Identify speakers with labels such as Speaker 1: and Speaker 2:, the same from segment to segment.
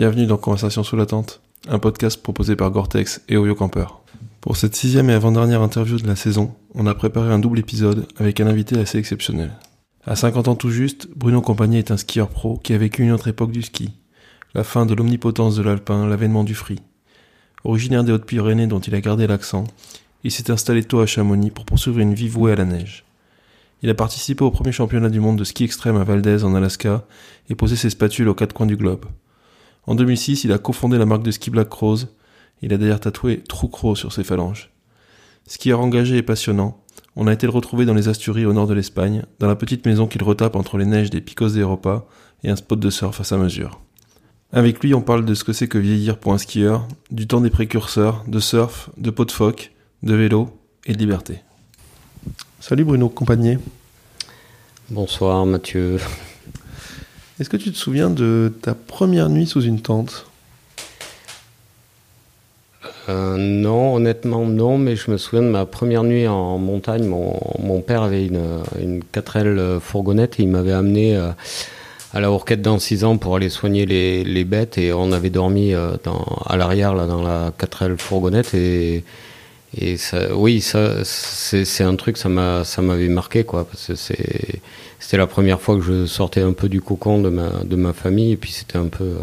Speaker 1: Bienvenue dans Conversation sous la tente, un podcast proposé par Gore-Tex et Oyo Camper. Pour cette sixième et avant-dernière interview de la saison, on a préparé un double épisode avec un invité assez exceptionnel. À 50 ans tout juste, Bruno Compagnie est un skieur pro qui a vécu une autre époque du ski. La fin de l'omnipotence de l'alpin, l'avènement du free. Originaire des Hautes-Pyrénées dont il a gardé l'accent, il s'est installé tôt à Chamonix pour poursuivre une vie vouée à la neige. Il a participé au premier championnat du monde de ski extrême à Valdez en Alaska et posé ses spatules aux quatre coins du globe. En 2006, il a cofondé la marque de ski Black Rose. Il a d'ailleurs tatoué True Crow sur ses phalanges. Skieur engagé et passionnant, on a été le retrouver dans les Asturies au nord de l'Espagne, dans la petite maison qu'il retape entre les neiges des Picos d'Europa et un spot de surf à sa mesure. Avec lui, on parle de ce que c'est que vieillir pour un skieur, du temps des précurseurs, de surf, de pot de phoque, de vélo et de liberté. Salut Bruno Compagnier.
Speaker 2: Bonsoir Mathieu.
Speaker 1: Est-ce que tu te souviens de ta première nuit sous une tente?
Speaker 2: Euh, Non, honnêtement non, mais je me souviens de ma première nuit en montagne. Mon, père avait une, une 4L fourgonnette. Et il m'avait amené euh, à la Hourquette dans 6 ans pour aller soigner les, bêtes. Et on avait dormi euh, à l'arrière dans la 4L fourgonnette. Et et ça, oui, ça, c'est un truc, ça m'a, ça m'avait marqué, quoi, parce que c'était la première fois que je sortais un peu du cocon de ma, de ma famille, et puis c'était un peu,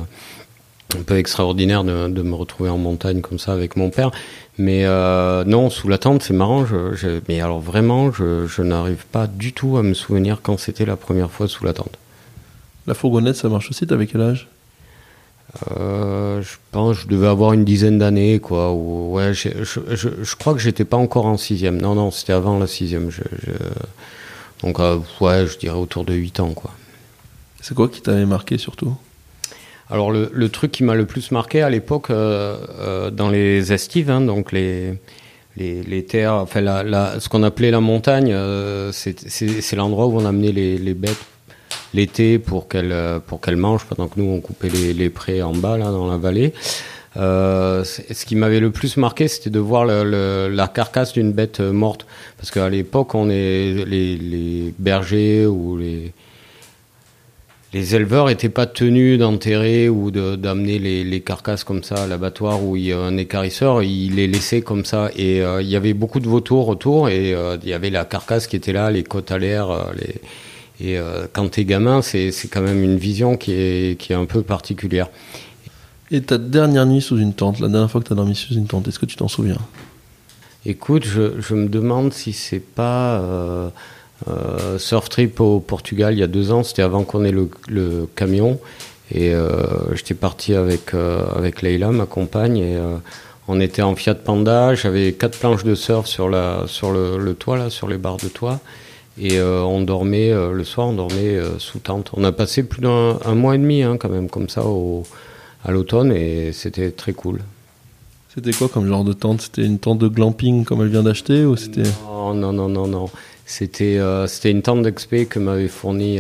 Speaker 2: un peu extraordinaire de, de, me retrouver en montagne comme ça avec mon père. Mais euh, non, sous la tente, c'est marrant. Je, mais alors vraiment, je, je n'arrive pas du tout à me souvenir quand c'était la première fois sous la tente.
Speaker 1: La fourgonnette, ça marche aussi. T'avais quel âge?
Speaker 2: Euh, je pense que je devais avoir une dizaine d'années, quoi. ouais, je, je, je, crois que j'étais pas encore en sixième. Non, non, c'était avant la sixième. Donc, euh, ouais, je dirais autour de 8 ans, quoi.
Speaker 1: C'est quoi qui t'avait marqué surtout?
Speaker 2: Alors, le, le, truc qui m'a le plus marqué à l'époque, euh, dans les estives, hein, donc les, les, les, terres, enfin, la, la, ce qu'on appelait la montagne, c'est l'endroit où on amenait les, les bêtes l'été pour qu'elle euh, pour qu'elle mange pendant que nous on coupait les, les prés en bas là dans la vallée. Euh, ce qui m'avait le plus marqué, c'était de voir le, la carcasse d'une bête euh, morte, parce qu'à l'époque, on est les, les, bergers ou les les éleveurs n'étaient pas tenus d'enterrer ou d'amener les, les, carcasses comme ça à l'abattoir où il y a un écarisseur, ils les laissaient comme ça. Et il y avait beaucoup de vautours autour et il y avait la carcasse qui était là, les côtes à l'air, les, et euh, quand t'es gamin, c'est quand même une vision qui est, qui est un peu particulière.
Speaker 1: Et ta dernière nuit sous une tente, la dernière fois que tu as dormi sous une tente, est-ce que tu t'en souviens?
Speaker 2: Écoute, je, je, me demande si c'est pas euh, euh, Surf Trip au Portugal il y a deux ans, c'était avant qu'on ait le, le, camion. Et euh, j'étais parti avec, avec Leila, ma compagne, et on était en Fiat Panda. J'avais quatre planches de surf sur, la, sur le, le toit, là, sur les barres de toit. Et euh, on dormait, euh, le soir, on dormait euh, sous tente. On a passé plus d'un mois et demi, hein, quand même, comme ça, au, à l'automne, et c'était très cool.
Speaker 1: C'était quoi comme genre de tente? C'était une tente de glamping comme elle vient d'acheter ou c'était
Speaker 2: Non, non, non, non, non. C'était c'était une tente d'expé que m'avait fournie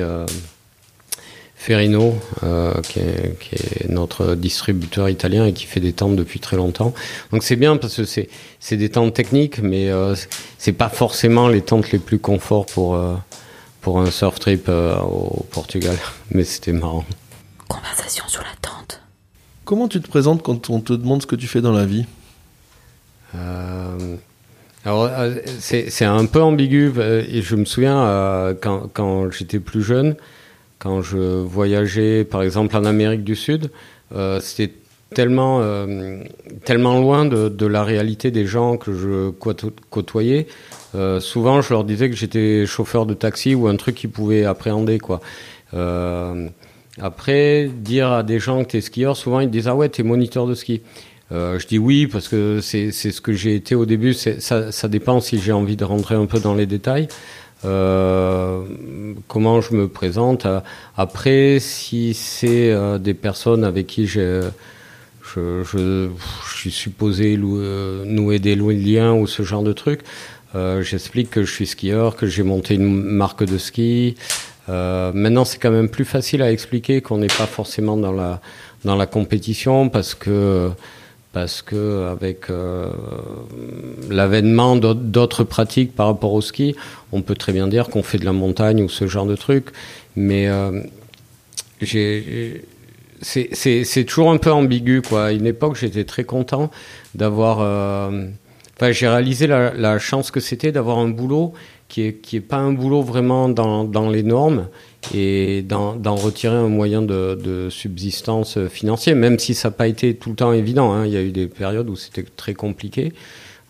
Speaker 2: Ferrino, euh, qui, est, qui, est, notre distributeur italien et qui fait des tentes depuis très longtemps. Donc c'est bien parce que c'est, c'est des tentes techniques, mais euh, c'est pas forcément les tentes les plus confort pour, euh, pour un surf trip euh, au Portugal. Mais c'était marrant.
Speaker 3: Conversation sur la tente.
Speaker 1: Comment tu te présentes quand on te demande ce que tu fais dans la vie?
Speaker 2: Euh, alors, c'est, c'est un peu ambigu. Et je me souviens, quand, quand j'étais plus jeune, quand je voyageais, par exemple, en Amérique du Sud, euh, c'était tellement, euh, tellement loin de, de, la réalité des gens que je côtoyais. Euh, souvent, je leur disais que j'étais chauffeur de taxi ou un truc qu'ils pouvaient appréhender, quoi. Euh, après, dire à des gens que t'es skieur, souvent ils disent ah ouais, t'es moniteur de ski. Euh, je dis oui parce que c'est ce que j'ai été au début. Ça, ça dépend si j'ai envie de rentrer un peu dans les détails. Euh, comment je me présente. Après, si c'est euh, des personnes avec qui je, je, je, suis supposé euh, nouer des liens ou ce genre de trucs, euh, j'explique que je suis skieur, que j'ai monté une marque de ski. Euh, maintenant, c'est quand même plus facile à expliquer qu'on n'est pas forcément dans la dans la compétition parce que parce que avec euh, l'avènement d'autres pratiques par rapport au ski, on peut très bien dire qu'on fait de la montagne ou ce genre de truc. Mais euh, c'est toujours un peu ambigu, quoi. À une époque, j'étais très content d'avoir. Euh, enfin, j'ai réalisé la, la, chance que c'était d'avoir un boulot qui est, qui est pas un boulot vraiment dans, dans les normes et d'en retirer un moyen de, de, subsistance financier, même si ça n'a pas été tout le temps évident. Hein. Il y a eu des périodes où c'était très compliqué.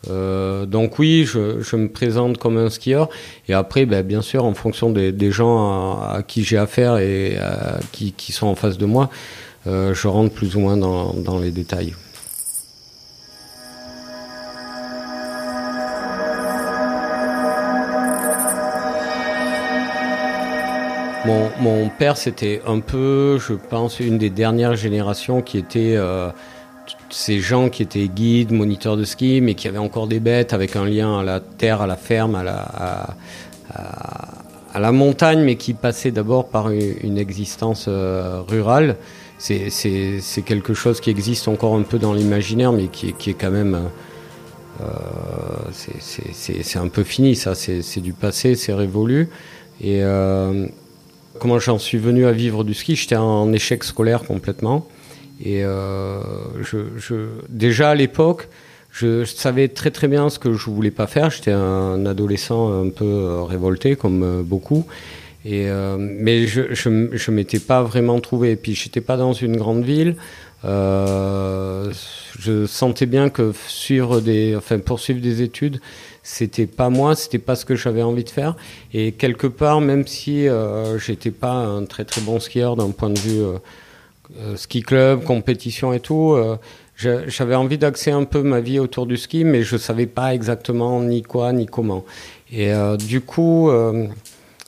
Speaker 2: Euh, donc oui, je, je, me présente comme un skieur. Et après, ben, bien sûr, en fonction des, des gens à, qui j'ai affaire et à, qui, qui, sont en face de moi, euh, je rentre plus ou moins dans, dans les détails. Mon, père, c'était un peu, je pense, une des dernières générations qui était euh, ces gens qui étaient guides, moniteurs de ski, mais qui avaient encore des bêtes avec un lien à la terre, à la ferme, à la, montagne, mais qui passaient d'abord par une, existence euh, rurale. C'est quelque chose qui existe encore un peu dans l'imaginaire, mais qui, qui, est quand même... Euh, c'est un peu fini, ça. C'est du passé, c'est révolu. Et comment j'en suis venu à vivre du ski J'étais en échec scolaire complètement. Et euh, déjà à l'époque, je, savais très très bien ce que je voulais pas faire. J'étais un adolescent un peu euh, révolté, comme euh, beaucoup. Mais je, je, je m'étais pas vraiment trouvé. Et puis j'étais pas dans une grande ville. Je sentais bien que suivre des, enfin poursuivre des études, c'était pas moi, c'était pas ce que j'avais envie de faire. Et quelque part, même si euh, j'étais pas un très très bon skieur d'un point de vue euh, ski club, compétition et tout. Euh, j'avais envie d'axer un peu ma vie autour du ski, mais je savais pas exactement ni quoi ni comment. Et euh, du coup,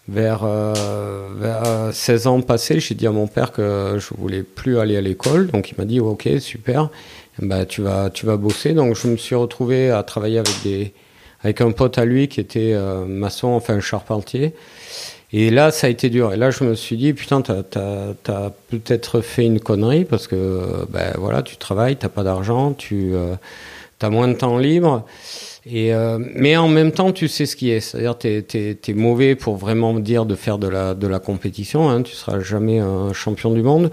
Speaker 2: vers, vers 16 ans passés, j'ai dit à mon père que je voulais plus aller à l'école. Donc il m'a dit ok super, bah tu vas tu vas bosser. Donc je me suis retrouvé à travailler avec des avec un pote à lui qui était maçon, enfin charpentier. Et là, ça a été dur. Et là, je me suis dit, putain, t'as as, peut-être fait une connerie parce que, ben voilà, tu travailles, t'as pas d'argent, tu euh, as moins de temps libre. Et euh, mais en même temps, tu sais ce qui est. C'est-à-dire, t'es es, mauvais pour vraiment dire de faire de la de la compétition. Hein. Tu seras jamais un champion du monde,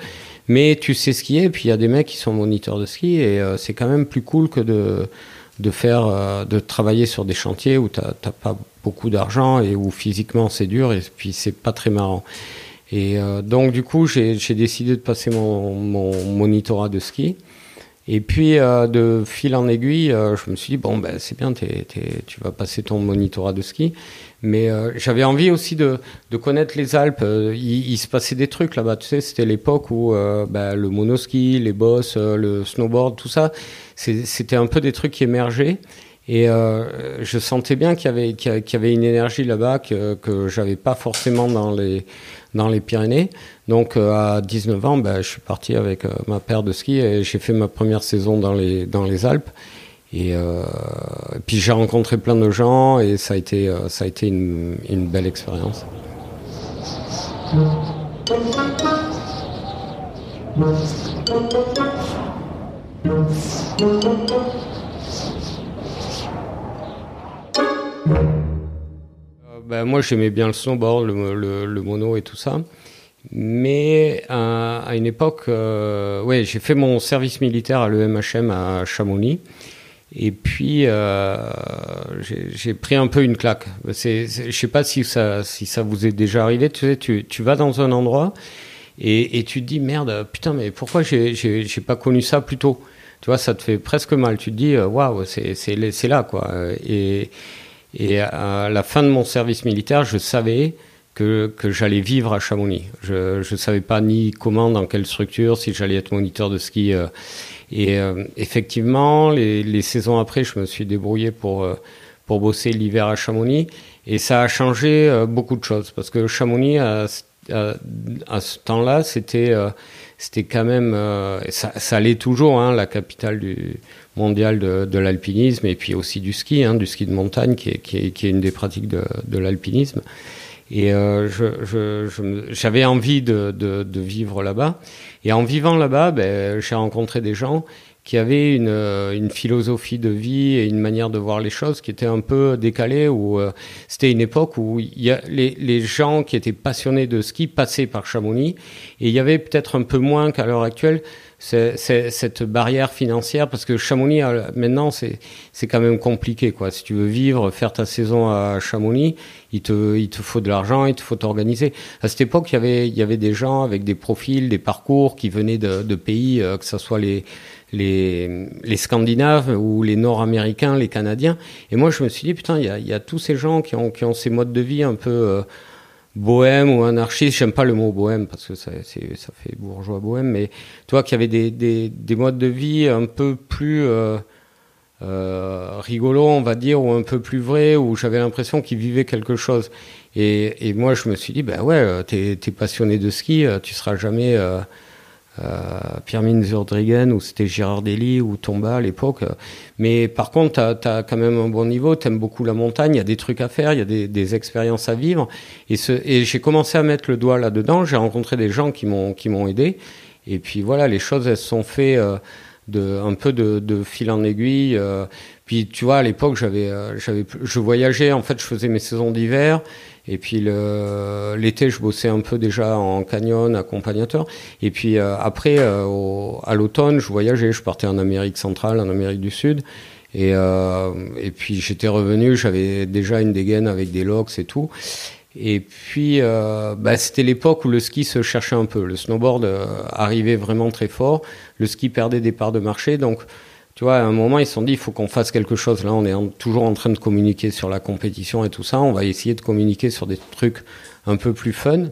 Speaker 2: mais tu sais ce qui est. Et puis il y a des mecs qui sont moniteurs de ski et euh, c'est quand même plus cool que de de faire, euh, de travailler sur des chantiers où t'as pas beaucoup d'argent et où physiquement c'est dur et puis c'est pas très marrant. Et euh, donc du coup j'ai décidé de passer mon, mon monitorat de ski. Et puis euh, de fil en aiguille, je me suis dit bon ben c'est bien, tu vas passer ton monitorat de ski. Mais j'avais envie aussi de, de, connaître les Alpes. Il, il se passait des trucs là-bas. Tu sais, c'était l'époque où ben, le monoski, les bosses, le snowboard, tout ça c'était un peu des trucs qui émergeaient. Et euh, je sentais bien qu'il y avait, y avait une énergie là-bas que, que j'avais pas forcément dans les, dans les Pyrénées. Donc euh, à 19 ans, ben, je suis parti avec euh, ma paire de ski et j'ai fait ma première saison dans les, dans les Alpes. Et, euh, puis j'ai rencontré plein de gens et ça a été, euh, ça a été une, une belle expérience. Euh, ben, moi, j'aimais bien le snowboard, le, le, mono et tout ça. Mais à, une époque, ouais, j'ai fait mon service militaire à l'EMHM à Chamonix. Et puis, euh, j'ai pris un peu une claque. Je sais pas si ça, si ça vous est déjà arrivé. Tu sais, tu, tu vas dans un endroit et, tu te dis merde, putain, mais pourquoi j'ai, pas connu ça plus tôt? Tu vois, ça te fait presque mal. Tu te dis, euh, waouh, c'est là, quoi. Et, et à la fin de mon service militaire, je savais que, que j'allais vivre à Chamonix. Je ne savais pas ni comment, dans quelle structure, si j'allais être moniteur de ski. Euh. Et euh, effectivement, les, les, saisons après, je me suis débrouillé pour, pour bosser l'hiver à Chamonix. Et ça a changé beaucoup de choses. Parce que Chamonix, à, à ce temps-là, c'était c'était quand même, euh, ça, ça l'est toujours, hein, la capitale du mondial de, de l'alpinisme et puis aussi du ski, hein, du ski de montagne qui est, qui est, qui est une des pratiques de, de l'alpinisme. Et euh, je, je, j'avais envie de, de vivre là-bas. Et en vivant là-bas, ben, j'ai rencontré des gens qui avait une, une philosophie de vie et une manière de voir les choses qui était un peu décalée. Où c'était une époque où y a les, les gens qui étaient passionnés de ski passaient par Chamonix et il y avait peut-être un peu moins qu'à l'heure actuelle cette barrière financière parce que Chamonix maintenant c'est c'est quand même compliqué quoi. Si tu veux vivre, faire ta saison à Chamonix, il te il te faut de l'argent, il te faut t'organiser. À cette époque, il y avait il y avait des gens avec des profils, des parcours qui venaient de, de pays euh, que ce soit les les, les Scandinaves ou les Nord-Américains, les Canadiens. Et moi, je me suis dit, putain, il y a, y a tous ces gens qui ont, qui ont ces modes de vie un peu euh, bohème ou anarchiste, j'aime pas le mot bohème parce que ça, ça fait bourgeois bohème, mais toi qui avait des, des, des, modes de vie un peu plus euh, euh, on va dire, ou un peu plus vrais, où j'avais l'impression qu'ils vivaient quelque chose. Et, et, moi, je me suis dit, ben ouais, t'es es passionné de ski, tu seras jamais euh, euh, Pierre-Mine Zurdrigen ou c'était Gérard Dely ou Tomba à l'époque. Mais par contre, tu as, quand même un bon niveau, tu aimes beaucoup la montagne, il y a des trucs à faire, il y a des, des expériences à vivre. Et, ce, et j'ai commencé à mettre le doigt là-dedans, j'ai rencontré des gens qui m'ont qui m'ont aidé. Et puis voilà, les choses, elles se sont faites euh, de, un peu de, de fil en aiguille. Euh, puis tu vois, à l'époque, j'avais, euh, j'avais, je voyageais, en fait, je faisais mes saisons d'hiver. Et puis l'été, je bossais un peu déjà en canyon, accompagnateur. Et puis euh, après, euh, à l'automne, je voyageais. Je partais en Amérique centrale, en Amérique du Sud. Et, euh, et puis j'étais revenu, j'avais déjà une dégaine avec des locks et tout. Et puis, euh, bah, c'était l'époque où le ski se cherchait un peu. Le snowboard euh, arrivait vraiment très fort. Le ski perdait des parts de marché. Donc, tu vois, à un moment, ils se sont dit, il faut qu'on fasse quelque chose. Là, on est toujours en train de communiquer sur la compétition et tout ça. On va essayer de communiquer sur des trucs un peu plus fun.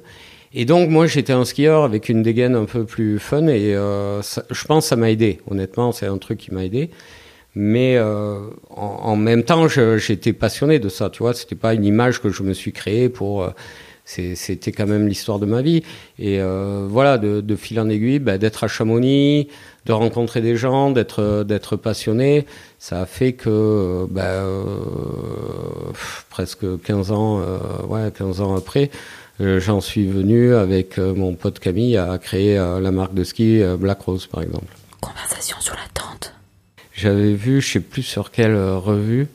Speaker 2: Et donc, moi, j'étais un skieur avec une dégaine un peu plus fun et euh, je pense que ça m'a aidé. Honnêtement, c'est un truc qui m'a aidé. Mais euh, en, en, même temps, j'étais passionné de ça. Tu vois, c'était pas une image que je me suis créée pour. Euh, c'était quand même l'histoire de ma vie. Et euh, voilà, de, de, fil en aiguille, bah, d'être à Chamonix, de rencontrer des gens, d'être d'être passionné, ça a fait que bah, euh, presque 15 ans, euh, ouais, 15 ans après, euh, j'en suis venu avec euh, mon pote Camille à créer euh, la marque de ski Black Rose, par exemple.
Speaker 3: Conversation sur la tente.
Speaker 2: J'avais vu, je sais plus sur quelle revue,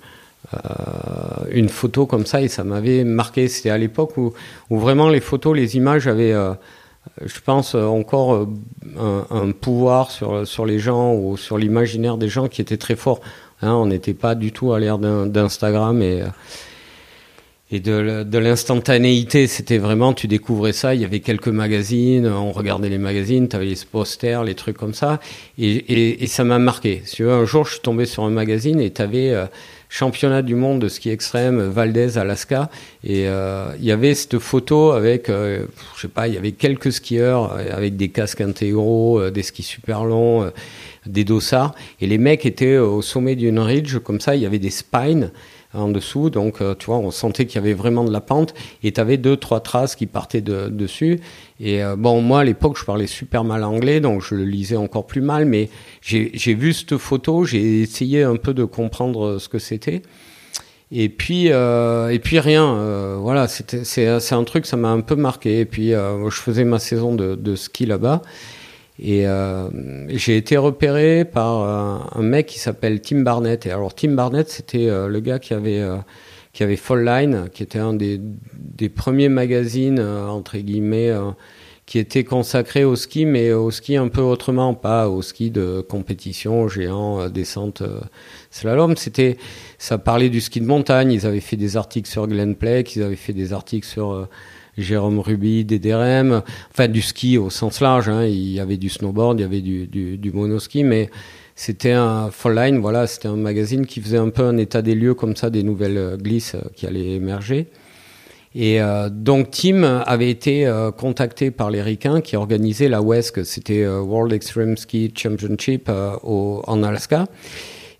Speaker 2: une photo comme ça et ça m'avait marqué. C'était à l'époque où, vraiment les photos, les images avaient je pense, encore un, pouvoir sur, sur les gens ou sur l'imaginaire des gens qui était très fort. Hein, on n'était pas du tout à l'ère d'Instagram et, et de, l'instantanéité. C'était vraiment, tu découvrais ça, il y avait quelques magazines, on regardait les magazines, tu avais les posters, les trucs comme ça. Et, ça m'a marqué. Veux, un jour, je suis tombé sur un magazine et tu avais... Euh, championnat du monde de ski extrême Valdez Alaska. Et euh, il y avait cette photo avec euh, je sais pas il y avait quelques skieurs euh, avec des casques intégraux euh, des skis super longs euh, des dossards. Et les mecs étaient au sommet d'une ridge. Comme ça il y avait des spines en dessous donc tu vois on sentait qu'il y avait vraiment de la pente et tu avais deux trois traces qui partaient de, dessus et euh, bon, moi à l'époque, je parlais super mal anglais, donc je le lisais encore plus mal, mais j'ai vu cette photo, j'ai essayé un peu de comprendre ce que c'était. Et puis, euh, et puis rien, euh, voilà, c'est un truc, ça m'a un peu marqué. Et puis, euh, je faisais ma saison de ski là-bas. Et euh, j'ai été repéré par un, un mec qui s'appelle Tim Barnett. Et alors, Tim Barnett, c'était le gars qui avait qui avait Fall Line, qui était un des, des premiers magazines, euh, entre guillemets, euh, qui était consacré au ski, mais au ski un peu autrement, pas au ski de compétition, géant, euh, descente, slalom. C'était, ça parlait du ski de montagne. Ils avaient fait des articles sur Glenn Plake, ils avaient fait des articles sur Jérôme Ruby, DDRM, enfin du ski au sens large. Hein. Il y avait du snowboard, il y avait du, monoski, mais c'était un Fall Line, voilà, c'était un magazine qui faisait un peu un état des lieux comme ça, des nouvelles euh, glisses euh, qui allaient émerger. Et euh, donc Tim avait été contacté par les Ricains qui organisaient la WESC, c'était World Extreme Ski Championship en Alaska.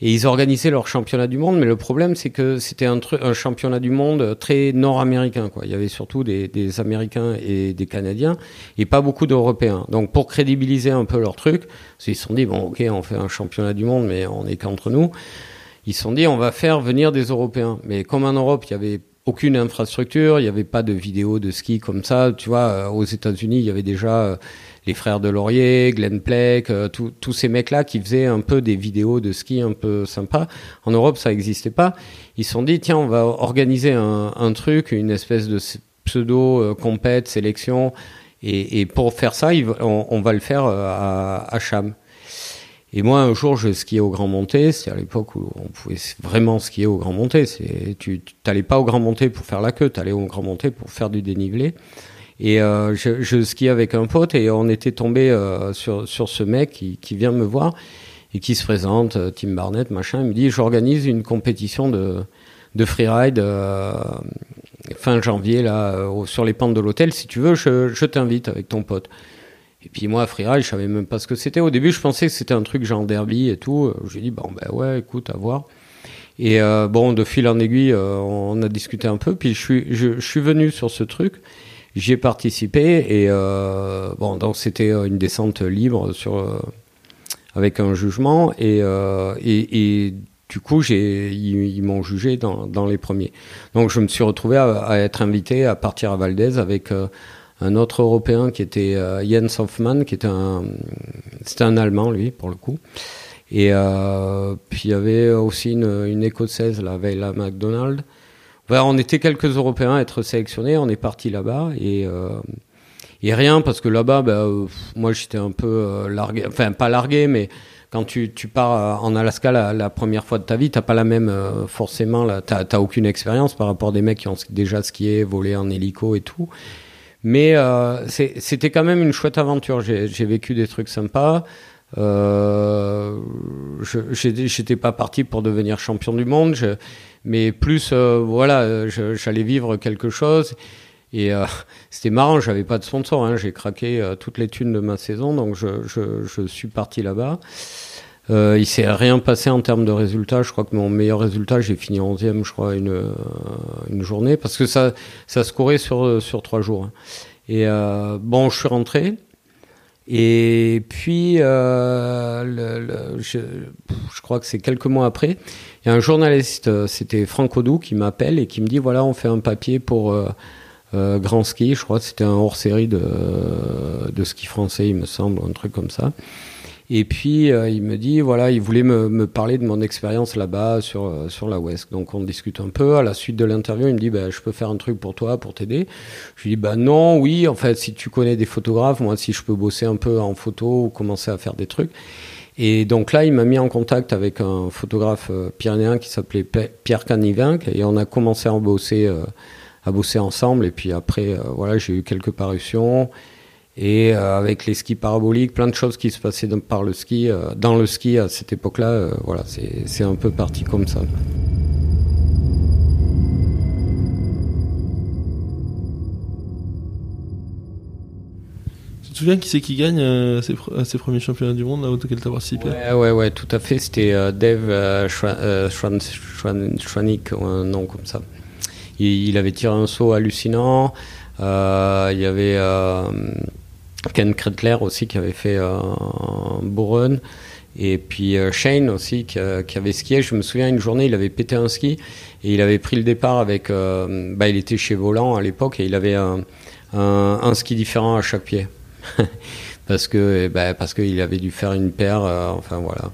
Speaker 2: Et ils organisaient leur championnat du monde, mais le problème c'est que c'était un, un, championnat du monde très nord-américain. Quoi. Il y avait surtout des, Américains et des Canadiens, et pas beaucoup d'Européens. Donc pour crédibiliser un peu leur truc, ils se sont dit bon ok on fait un championnat du monde, mais on est qu'entre nous. Ils se sont dit on va faire venir des Européens. Mais comme en Europe il y avait aucune infrastructure, il n'y avait pas de vidéos de ski comme ça. Tu vois, aux États-Unis, il y avait déjà les frères de Laurier, Glenn Pleck, tous ces mecs-là qui faisaient un peu des vidéos de ski un peu sympas. En Europe, ça n'existait pas. Ils se sont dit, tiens, on va organiser un, truc, une espèce de pseudo compète, sélection. Et, pour faire ça, on, va le faire à, à Cham. Et moi, un jour, je skiais au Grand Monté. C'était à l'époque où on pouvait vraiment skier au Grand Monté. Tu n'allais pas au Grand Monté pour faire la queue, tu allais au Grand Monté pour faire du dénivelé. Et euh, je, je, skiais avec un pote et on était tombé euh, sur, sur ce mec qui, vient me voir et qui se présente, euh, Tim Barnett, machin. Il me dit, j'organise une compétition de, de freeride fin janvier là sur les pentes de l'hôtel. Si tu veux, je, je t'invite avec ton pote. Et puis moi, freeride, je savais même pas ce que c'était. Au début, je pensais que c'était un truc genre derby et tout. J'ai dit bon ben ouais, écoute, à voir. Et bon, de fil en aiguille, on a discuté un peu. Puis je suis, je, je suis venu sur ce truc. J'y ai participé et euh, bon, donc c'était une descente libre sur euh, avec un jugement et, et, du coup, j'ai, ils, m'ont jugé dans, dans, les premiers. Donc, je me suis retrouvé à, être invité à partir à Valdez avec euh, un autre Européen qui était euh, Jens Hoffmann, qui était un, c'était un Allemand lui pour le coup. Et euh, puis il y avait aussi une, une Écossaise, la Veila McDonald. Enfin, on était quelques Européens à être sélectionnés. On est parti là-bas et euh, et rien parce que là-bas, bah, moi j'étais un peu largué, enfin pas largué, mais quand tu, tu pars en Alaska la, première fois de ta vie, t'as pas la même euh, forcément, t'as aucune expérience par rapport des mecs qui ont déjà skié, volé en hélico et tout. Mais euh, c'était quand même une chouette aventure. J'ai vécu des trucs sympas. Euh, J'étais pas parti pour devenir champion du monde, je, mais plus euh, voilà, j'allais vivre quelque chose. Et euh, c'était marrant, j'avais pas de sponsor, hein, j'ai craqué euh, toutes les thunes de ma saison, donc je, je, je suis parti là-bas. Euh, il s'est rien passé en termes de résultats. Je crois que mon meilleur résultat, j'ai fini 11e, je crois, une, euh, une journée, parce que ça, ça se courait sur, sur trois jours. Hein. Et euh, bon, je suis rentré. Et puis, euh, le, le, je, je, crois que c'est quelques mois après, il y a un journaliste, c'était Franck Odou, qui m'appelle et qui me dit voilà, on fait un papier pour euh, Grand Ski, je crois que c'était un hors-série de, de ski français, il me semble, un truc comme ça. Et puis euh, il me dit voilà, il voulait me, me parler de mon expérience là-bas sur euh, sur la West. Donc on discute un peu. À la suite de l'interview, il me dit bah, je peux faire un truc pour toi, pour t'aider. Je lui dis bah non, oui. En fait, si tu connais des photographes, moi si je peux bosser un peu en photo ou commencer à faire des trucs. Et donc là, il m'a mis en contact avec un photographe euh, pyrénéen qui s'appelait Pierre Canivinck et on a commencé à bosser. Euh, à bosser ensemble. Et puis après, voilà, j'ai eu quelques parutions. Et euh, avec les skis paraboliques, plein de choses qui se passaient dans, par le ski, euh, dans le ski à cette époque-là, voilà, c'est un peu parti comme ça.
Speaker 1: Tu te souviens qui c'est qui gagne euh, ces, ces, premiers championnats du monde là, auxquels tu as participé?
Speaker 2: Ouais, ouais, ouais, tout à fait. C'était euh, Dave euh, Schwanik, un nom comme ça. Il, il, avait tiré un saut hallucinant. Euh, il y avait euh, Ken Kretler aussi qui avait fait un beau. Et puis euh, Shane aussi qui, qui, avait skié. Je me souviens une journée, il avait pété un ski et il avait pris le départ avec. Euh, bah, il était chez Volant à l'époque et il avait un, un, ski différent à chaque pied. parce que bah, parce qu'il avait dû faire une paire. Euh, enfin voilà.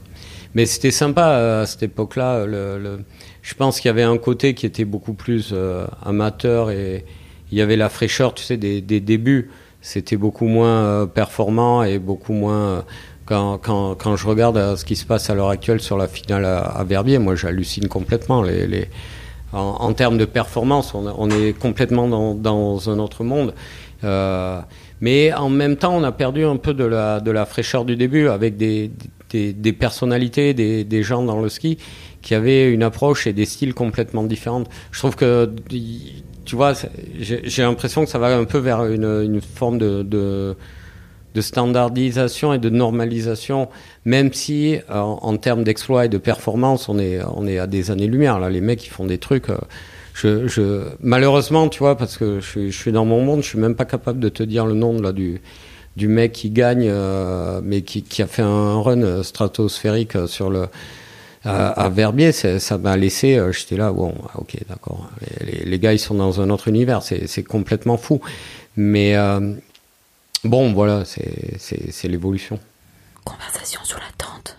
Speaker 2: Mais c'était sympa à cette époque-là. Le, le, je pense qu'il y avait un côté qui était beaucoup plus euh, amateur et il y avait la fraîcheur, tu sais, des, débuts. C'était beaucoup moins euh, performant et beaucoup moins. Euh, quand, quand, quand, je regarde ce qui se passe à l'heure actuelle sur la finale à, à Verbier, moi j'hallucine complètement. Les, en, termes de performance, on, est complètement dans, un autre monde. Euh, mais en même temps, on a perdu un peu de la, de la fraîcheur du début avec des, des, des personnalités, des, des gens dans le ski qui avaient une approche et des styles complètement différents. Je trouve que, tu vois, j'ai l'impression que ça va un peu vers une, une forme de, de, de, standardisation et de normalisation, même si en, en termes d'exploit et de performance, on est, on est à des années-lumière. Là, les mecs, ils font des trucs. Je, je, malheureusement, tu vois, parce que je suis, je suis dans mon monde, je suis même pas capable de te dire le nom là, du, du mec qui gagne, euh, mais qui, qui, a fait un run stratosphérique sur le à, Verbier, ça m'a laissé, j'étais là, bon, ah, ok, d'accord, les, les, gars, ils sont dans un autre univers, c'est complètement fou. Mais bon, voilà, c'est l'évolution.
Speaker 3: Conversation sous la tente.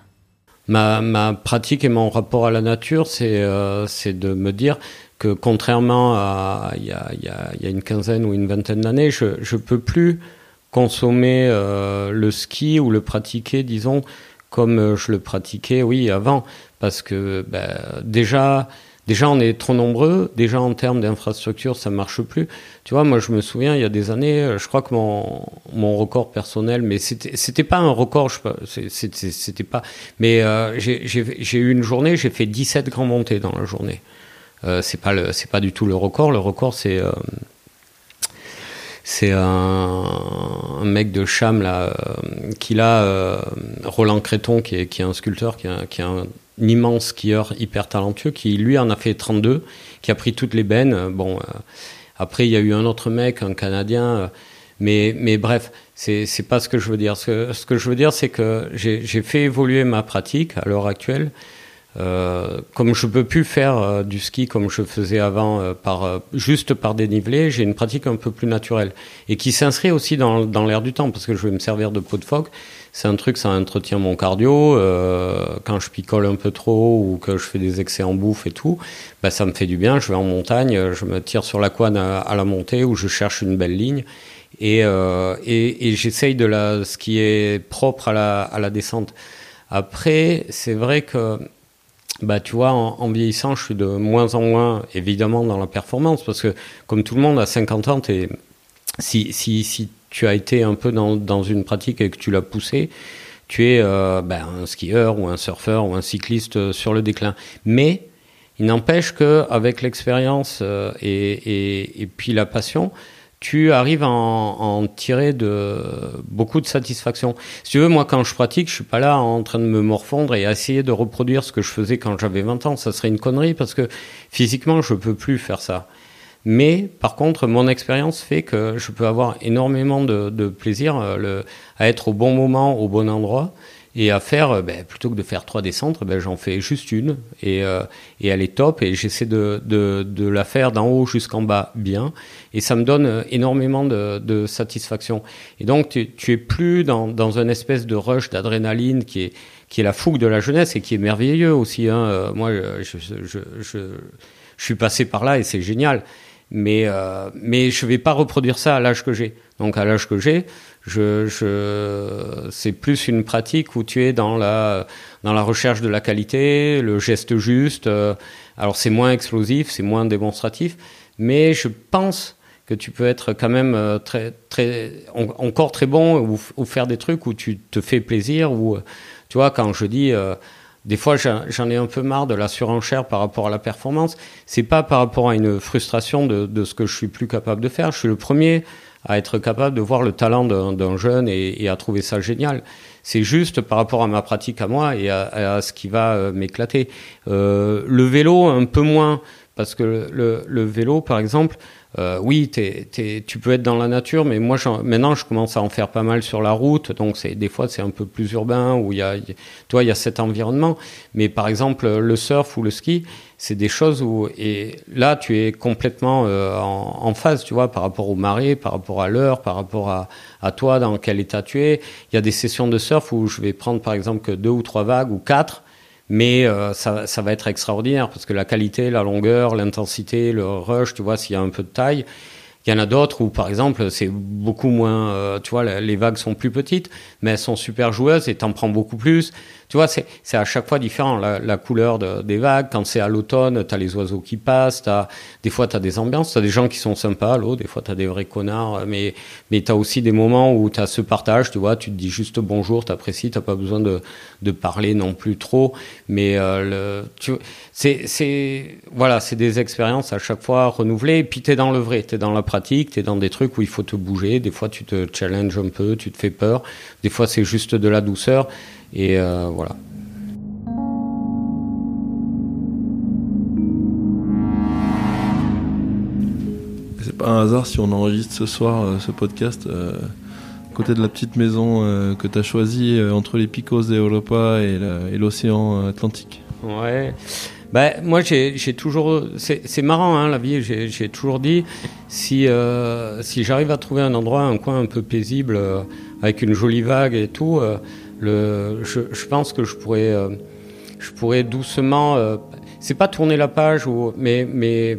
Speaker 2: Ma, ma, pratique et mon rapport à la nature, c'est de me dire que contrairement à il y a, y, a, y a, une quinzaine ou une vingtaine d'années, je ne peux plus consommer euh, le ski ou le pratiquer, disons, comme euh, je le pratiquais, oui, avant. Parce que ben, déjà, déjà, on est trop nombreux. Déjà, en termes d'infrastructure, ça marche plus. Tu vois, moi, je me souviens, il y a des années, euh, je crois que mon, mon record personnel, mais c'était, c'était pas un record, c'était, pas. Mais euh, j'ai, eu une journée, j'ai fait 17 grands montées dans la journée. Euh, c'est pas c'est pas du tout le record. Le record, c'est euh, c'est un, mec de Cham là, qui là, Roland Créton, qui est, qui est un sculpteur, qui est un immense skieur hyper talentueux, qui lui en a fait 32, qui a pris toutes les bennes. Bon, après il y a eu un autre mec, un Canadien, mais mais bref, c'est pas ce que je veux dire. Ce que, je veux dire, c'est que j'ai fait évoluer ma pratique à l'heure actuelle. Euh, comme je peux plus faire euh, du ski comme je faisais avant, euh, par, juste par dénivelé, j'ai une pratique un peu plus naturelle et qui s'inscrit aussi dans, dans l'air du temps parce que je vais me servir de peau de phoque. C'est un truc, ça entretient mon cardio. quand je picole un peu trop ou que je fais des excès en bouffe et tout, bah, ça me fait du bien. Je vais en montagne, je me tire sur la couane à, la montée où je cherche une belle ligne et, et, et j'essaye de la, ce qui est propre à la, à la descente. Après, c'est vrai que bah, tu vois, en, vieillissant, je suis de moins en moins, évidemment, dans la performance, parce que, comme tout le monde, à 50 ans, es, si, si, si tu as été un peu dans, dans une pratique et que tu l'as poussé, tu es euh, ben, un skieur ou un surfeur ou un cycliste euh, sur le déclin. Mais il n'empêche qu'avec l'expérience euh, et, et puis la passion, tu arrives à en, tirer de beaucoup de satisfaction. Si tu veux, moi, quand je pratique, je suis pas là en train de me morfondre et à essayer de reproduire ce que je faisais quand j'avais 20 ans. Ça serait une connerie parce que physiquement, je peux plus faire ça. Mais par contre, mon expérience fait que je peux avoir énormément de, plaisir euh, à être au bon moment, au bon endroit et à faire, euh, ben, plutôt que de faire trois descentes, ben, j'en fais juste une et, euh, elle est top et j'essaie de, la faire d'en haut jusqu'en bas bien et ça me donne euh, énormément de, satisfaction. Et donc tu, tu es plus dans, une espèce de rush d'adrénaline qui est, la fougue de la jeunesse et qui est merveilleux aussi. Hein. Moi, je, suis passé par là et c'est génial. Mais, mais je vais pas reproduire ça à l'âge que j'ai. Donc à l'âge que j'ai, je, je, c'est plus une pratique où tu es dans la, dans la recherche de la qualité, le geste juste. Euh, alors c'est moins explosif, c'est moins démonstratif, mais je pense que tu peux être quand même euh, très, très, encore très bon ou, ou faire des trucs où tu te fais plaisir. Ou, tu vois, quand je dis, euh, des fois j'en ai un peu marre de la surenchère par rapport à la performance, c'est pas par rapport à une frustration de, de ce que je suis plus capable de faire. Je suis le premier à être capable de voir le talent d'un jeune et, à trouver ça génial. C'est juste par rapport à ma pratique à moi et à, ce qui va euh, m'éclater. Euh, le vélo, un peu moins, parce que le, vélo, par exemple, euh, oui, t'es, tu peux être dans la nature, mais moi maintenant je commence à en faire pas mal sur la route, donc des fois c'est un peu plus urbain où il y a, toi il y a cet environnement. Mais par exemple le surf ou le ski, c'est des choses où et là tu es complètement euh, en, phase, tu vois, par rapport au marée, par rapport à l'heure, par rapport à, toi dans quel état tu es. Il y a des sessions de surf où je vais prendre par exemple que deux ou trois vagues ou quatre mais euh, ça, ça, va être extraordinaire parce que la qualité, la longueur, l'intensité, le rush, tu vois, s'il y a un peu de taille. Il y en a d'autres où, par exemple, c'est beaucoup moins, euh, tu vois, les vagues sont plus petites, mais elles sont super joueuses et t'en prends beaucoup plus. Tu vois, c'est à chaque fois différent, la, la couleur de, des vagues. Quand c'est à l'automne, t'as les oiseaux qui passent, as, des fois t'as des ambiances, t'as des gens qui sont sympas à l'eau, des fois t'as des vrais connards, mais, mais t'as aussi des moments où t'as ce partage, tu vois, tu te dis juste bonjour, t'apprécies, t'as pas besoin de, de parler non plus trop, mais euh, c'est, voilà, c'est des expériences à chaque fois renouvelées, et puis t'es dans le vrai, t'es dans la pratique, t'es dans des trucs où il faut te bouger, des fois tu te challenges un peu, tu te fais peur, des fois c'est juste de la douceur, et euh, voilà.
Speaker 1: C'est pas un hasard si on enregistre ce soir euh, ce podcast euh, côté de la petite maison euh, que tu as choisie euh, entre les Picos d'Europa et l'océan Atlantique.
Speaker 2: Ouais. Ben, moi, j'ai toujours. C'est marrant, hein, la vie. J'ai toujours dit si, euh, si j'arrive à trouver un endroit, un coin un peu paisible, avec une jolie vague et tout, je, pense que je pourrais, euh, je pourrais doucement. euh, c'est pas tourner la page, ou, mais, mais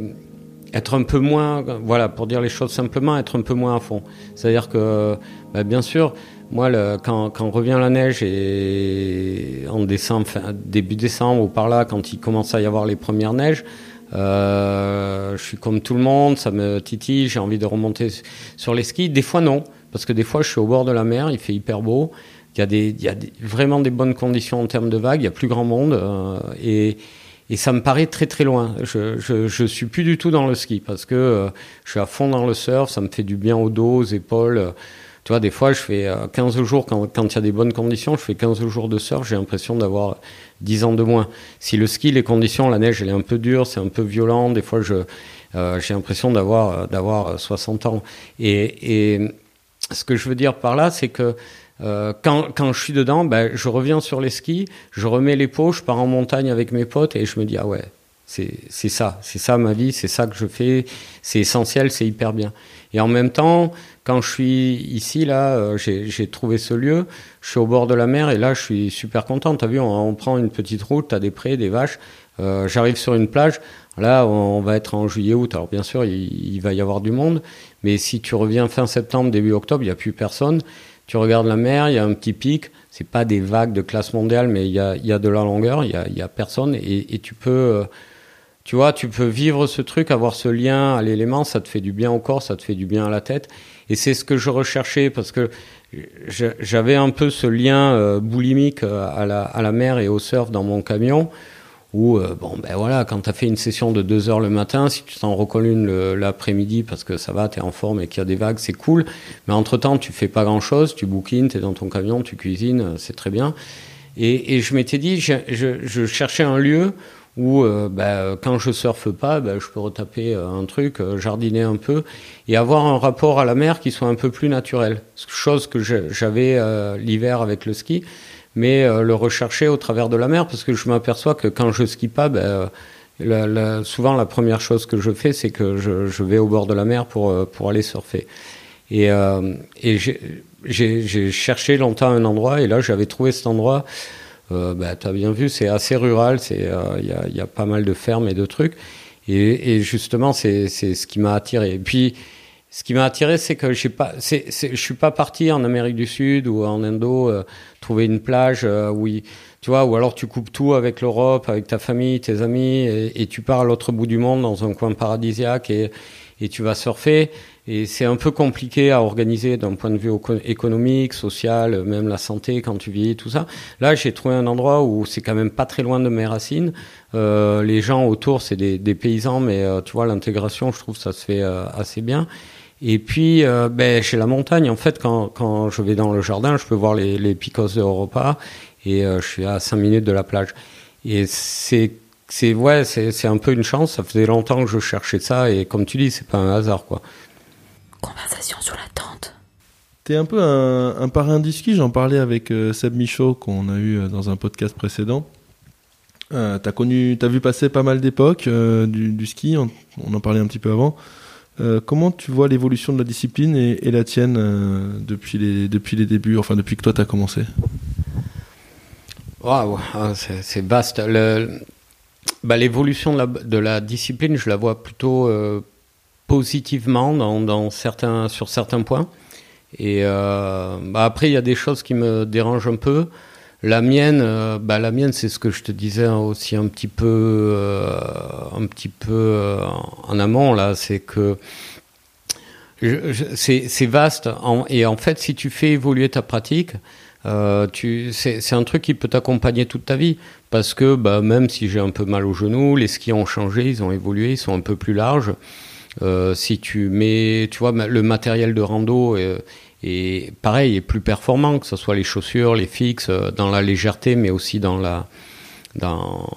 Speaker 2: être un peu moins. Voilà, pour dire les choses simplement, être un peu moins à fond. C'est-à-dire que, ben, bien sûr. Moi, quand, quand revient la neige et en décembre, début décembre ou par là, quand il commence à y avoir les premières neiges, euh, je suis comme tout le monde, ça me titille, j'ai envie de remonter sur les skis. Des fois, non, parce que des fois, je suis au bord de la mer, il fait hyper beau, il y a, des, il y a vraiment des bonnes conditions en termes de vagues, il y a plus grand monde, euh, et, et ça me paraît très très loin. Je, je, suis plus du tout dans le ski, parce que euh, je suis à fond dans le surf, ça me fait du bien au dos, aux épaules. euh, tu vois, des fois, je fais euh, 15 jours, quand, quand il y a des bonnes conditions, je fais 15 jours de surf, j'ai l'impression d'avoir 10 ans de moins. Si le ski, les conditions, la neige, elle est un peu dure, c'est un peu violent, des fois, euh, j'ai l'impression d'avoir, euh, d'avoir 60 ans. Et, et ce que je veux dire par là, c'est que euh, quand, quand je suis dedans, ben, je reviens sur les skis, je remets les pots, je pars en montagne avec mes potes et je me dis, ah ouais, c'est ça, c'est ça ma vie, c'est ça que je fais, c'est essentiel, c'est hyper bien. Et en même temps, quand je suis ici, là, euh, j'ai trouvé ce lieu, je suis au bord de la mer et là, je suis super content. T'as vu, on, on prend une petite route, t'as des prés, des vaches. Euh, J'arrive sur une plage, là, on, on va être en juillet-août. Alors bien sûr, il, il va y avoir du monde, mais si tu reviens fin septembre, début octobre, il n'y a plus personne. Tu regardes la mer, il y a un petit pic. C'est pas des vagues de classe mondiale, mais il y a, il y a de la longueur, il y a, il y a personne et, et tu peux, euh, tu vois, tu peux vivre ce truc, avoir ce lien à l'élément, ça te fait du bien au corps, ça te fait du bien à la tête. Et c'est ce que je recherchais parce que j'avais un peu ce lien euh, boulimique euh, à la, à la mer et au surf dans mon camion. Où, euh, bon, ben voilà, quand tu as fait une session de deux heures le matin, si tu t'en recolles une l'après-midi parce que ça va, tu es en forme et qu'il y a des vagues, c'est cool. Mais entre-temps, tu fais pas grand-chose, tu bouquines, tu es dans ton camion, tu cuisines, euh, c'est très bien. Et, je m'étais dit, je, cherchais un lieu où, euh, ben, quand je surfe pas, ben, je peux retaper un truc, jardiner un peu et avoir un rapport à la mer qui soit un peu plus naturel. Chose que j'avais l'hiver avec le ski, mais euh, le rechercher au travers de la mer parce que je m'aperçois que quand je skie pas, ben, euh, souvent la première chose que je fais, c'est que je, vais au bord de la mer pour, euh, pour aller surfer. Et, j'ai- cherché longtemps un endroit et là j'avais trouvé cet endroit. Euh, bah, tu as bien vu, c'est assez rural, il y, a, pas mal de fermes et de trucs. Et, et justement, c'est ce qui m'a attiré. Et puis, ce qui m'a attiré, c'est que j'ai pas, je suis pas parti en Amérique du Sud ou en Indo euh, trouver une plage euh, où, tu vois, ou alors tu coupes tout avec l'Europe, avec ta famille, tes amis, et, tu pars à l'autre bout du monde dans un coin paradisiaque et, et tu vas surfer. Et c'est un peu compliqué à organiser d'un point de vue éco- économique, social, même la santé quand tu vieillis, tout ça. Là, j'ai trouvé un endroit où c'est quand même pas très loin de mes racines. Euh, les gens autour, c'est des, des paysans, mais euh, tu vois, l'intégration, je trouve, ça se fait euh, assez bien. Et puis, euh, ben, chez la montagne, en fait, quand, quand je vais dans le jardin, je peux voir les, les picos d'Europa et euh, je suis à 5 minutes de la plage. Et c'est, c'est, ouais, c'est, c'est un peu une chance. Ça faisait longtemps que je cherchais ça et comme tu dis, c'est pas un hasard, quoi.
Speaker 3: Conversation sur la tente.
Speaker 1: T'es un peu un, un parrain du ski, j'en parlais avec euh, Seb Michaud qu'on a eu euh, dans un podcast précédent. Euh, t'as connu, t'as vu passer pas mal d'époques euh, du, du ski, on, on en parlait un petit peu avant. Euh, comment tu vois l'évolution de la discipline et, la tienne euh, depuis les depuis les débuts, enfin depuis que toi t'as commencé?
Speaker 2: Waouh, ah, c'est vaste. Bah, L'évolution de la, discipline, je la vois plutôt euh, positivement dans, certains, sur certains points. Et bah, après, il y a des choses qui me dérangent un peu. La mienne, euh, bah, la mienne, c'est ce que je te disais aussi un petit peu, euh, un petit peu euh, en amont là, c'est que c'est vaste. Et en fait, si tu fais évoluer ta pratique, c'est un truc qui peut t'accompagner toute ta vie. Parce que bah, même si j'ai un peu mal au genou, les skis ont changé, ils ont évolué, ils sont un peu plus larges. Si tu mets, tu vois, le matériel de rando est pareil, est plus performant, que ce soit les chaussures, les fixes, euh, dans la légèreté, mais aussi dans la, dans,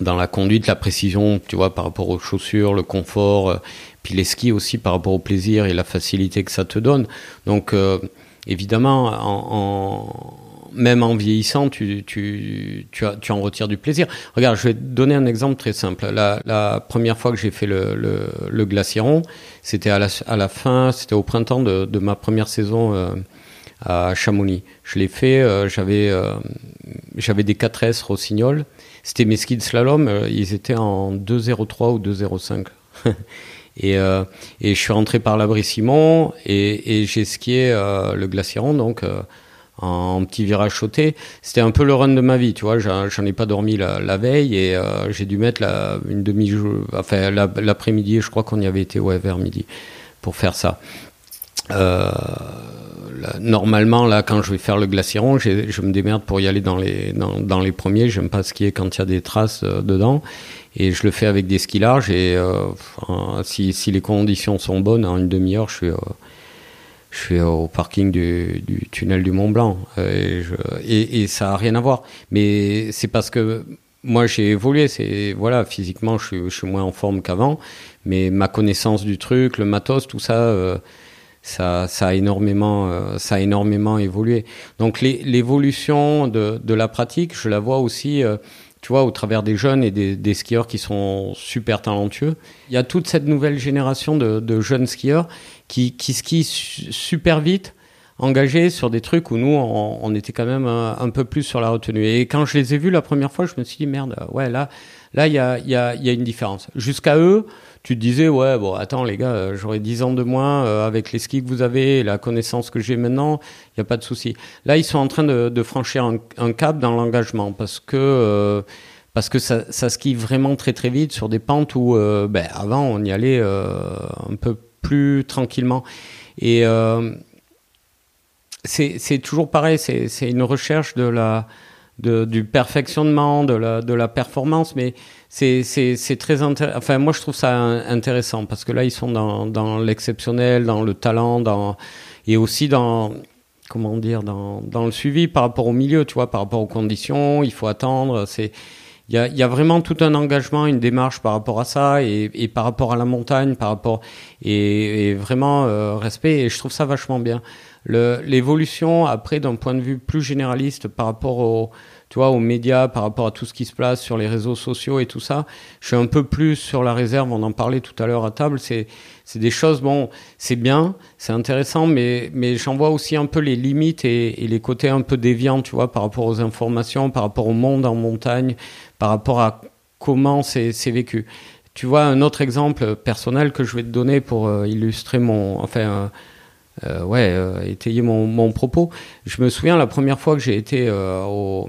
Speaker 2: dans la conduite, la précision, tu vois, par rapport aux chaussures, le confort, euh, puis les skis aussi par rapport au plaisir et la facilité que ça te donne. Donc, euh, évidemment, en, en- même en vieillissant, tu, tu, tu, tu en retires du plaisir. Regarde, je vais te donner un exemple très simple. La, la première fois que j'ai fait le, le, le glaciron, c'était à la, à la fin, c'était au printemps de, de ma première saison euh, à Chamonix. Je l'ai fait, euh, j'avais euh, j'avais des 4S Rossignol. C'était mes skis de slalom, euh, ils étaient en 2,03 ou 2,05. et, euh, et je suis rentré par l'Abri-Simon et, et j'ai skié euh, le glaciron, donc euh, en petit virage sauté. C'était un peu le run de ma vie, tu vois. J'en ai pas dormi la, veille et euh, j'ai dû mettre une demi enfin la- l'après-midi. Je crois qu'on y avait été ouais vers midi pour faire ça. Euh, normalement, là, quand je vais faire le glaciron, je me démerde pour y aller dans les dans, dans les premiers. J'aime pas skier quand il y a des traces euh, dedans et je le fais avec des skis larges et si, si les conditions sont bonnes, en une demi-heure, je suis je suis au parking du, tunnel du Mont Blanc euh, et, ça a rien à voir. Mais c'est parce que moi j'ai évolué. C'est voilà, physiquement je suis, moins en forme qu'avant, mais ma connaissance du truc, le matos, tout ça, euh, ça, a énormément, euh, ça a énormément évolué. Donc l'évolution de, la pratique, je la vois aussi. tu vois, au travers des jeunes et des, skieurs qui sont super talentueux. Il y a toute cette nouvelle génération de jeunes skieurs qui, qui skient su- super vite, engagés sur des trucs où nous, on, on était quand même un, un peu plus sur la retenue. Et quand je les ai vus la première fois, je me suis dit, merde, ouais, là, là, il y a, y, a, y a une différence. Jusqu'à eux, tu te disais, ouais, bon, attends, les gars, euh, j'aurais 10 ans de moins euh, avec les skis que vous avez la connaissance que j'ai maintenant, il n'y a pas de souci. Là, ils sont en train de, de franchir un, un cap dans l'engagement parce que, euh, parce que ça, ça skie vraiment très très vite sur des pentes où, euh, ben, avant, on y allait euh, un peu plus tranquillement. Et euh, c'est toujours pareil, c'est une recherche de la, de, du perfectionnement, de la, de la performance, mais c'est très intéressant. Enfin, moi, je trouve ça intéressant parce que là, ils sont dans, dans l'exceptionnel, dans le talent, dans et aussi dans comment dire, dans, dans le suivi par rapport au milieu, tu vois, par rapport aux conditions, il faut attendre. C'est il y a, y a vraiment tout un engagement, une démarche par rapport à ça et, et par rapport à la montagne, par rapport et, et vraiment euh, respect. Et je trouve ça vachement bien. L'évolution après d'un point de vue plus généraliste par rapport au, tu vois, aux médias, par rapport à tout ce qui se place sur les réseaux sociaux et tout ça, je suis un peu plus sur la réserve. On en parlait tout à l'heure à table. C'est c'est des choses, bon, c'est bien, c'est intéressant, mais, mais j'en vois aussi un peu les limites et, les côtés un peu déviants, tu vois, par rapport aux informations, par rapport au monde en montagne, par rapport à comment c'est c'est vécu. Tu vois, un autre exemple personnel que je vais te donner pour euh, illustrer mon, enfin, euh, ouais, euh, étayer mon, mon propos. Je me souviens la première fois que j'ai été euh, au,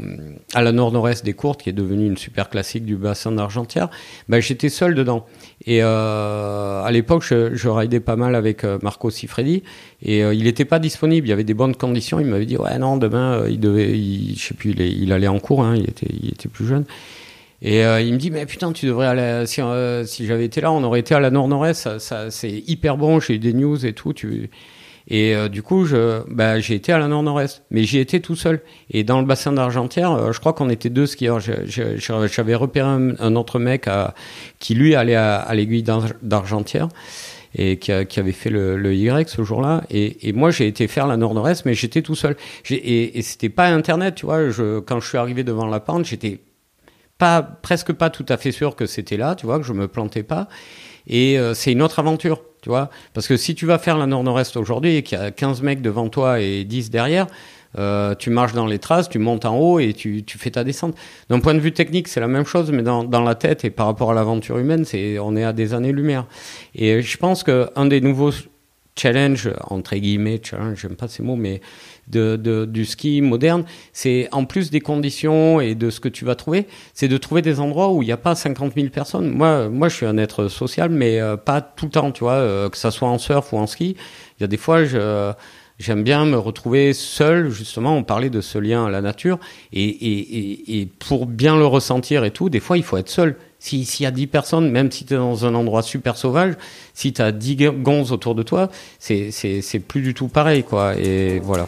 Speaker 2: à la nord-nord-est des Courtes, qui est devenue une super classique du bassin d'Argentière, ben, j'étais seul dedans. Et euh, à l'époque, je, je ridais pas mal avec euh, Marco Sifredi, et euh, il n'était pas disponible. Il y avait des bonnes conditions. Il m'avait dit ouais non demain, il devait, il, je sais plus, il, est- il allait en cours. Hein, il était, il était plus jeune. Et euh, il me dit mais putain tu devrais aller si euh, si j'avais été là on aurait été à la nord nord-est ça, ça c'est hyper bon j'ai eu des news et tout tu et euh, du coup bah, j'ai été à la nord nord-est mais j'y étais tout seul et dans le bassin d'Argentière euh, je crois qu'on était deux skieurs j'avais repéré un, autre mec à, qui lui allait à, l'aiguille d'Ar- d'Argentière et qui, avait fait le, Y ce jour-là. Et, moi, j'ai été faire la Nord-Nord-Est, mais j'étais tout seul. Et, et c'était pas Internet, tu vois. Quand je suis arrivé devant la pente, j'étais pas presque pas tout à fait sûr que c'était là, tu vois, que je me plantais pas. Et euh, c'est une autre aventure, tu vois. Parce que si tu vas faire la Nord-Nord-Est aujourd'hui et qu'il y a 15 mecs devant toi et 10 derrière, euh, tu marches dans les traces, tu montes en haut et tu, fais ta descente. D'un point de vue technique, c'est la même chose, mais dans, dans la tête et par rapport à l'aventure humaine, c'est on est à des années-lumière. Et je pense qu'un des nouveaux challenges, entre guillemets, challenge, j'aime pas ces mots, mais de, du ski moderne, c'est en plus des conditions et de ce que tu vas trouver, c'est de trouver des endroits où il n'y a pas 50 000 personnes. Moi, moi, je suis un être social, mais euh, pas tout le temps, tu vois, euh, que ça soit en surf ou en ski. Il y a des fois, je, j'aime bien me retrouver seul, justement, on parlait de ce lien à la nature, et, et, et, pour bien le ressentir et tout, des fois, il faut être seul. Si- S'il y a 10 personnes, même si tu es dans un endroit super sauvage, si tu as 10 gonzes autour de toi, c'est plus du tout pareil, quoi. Et voilà.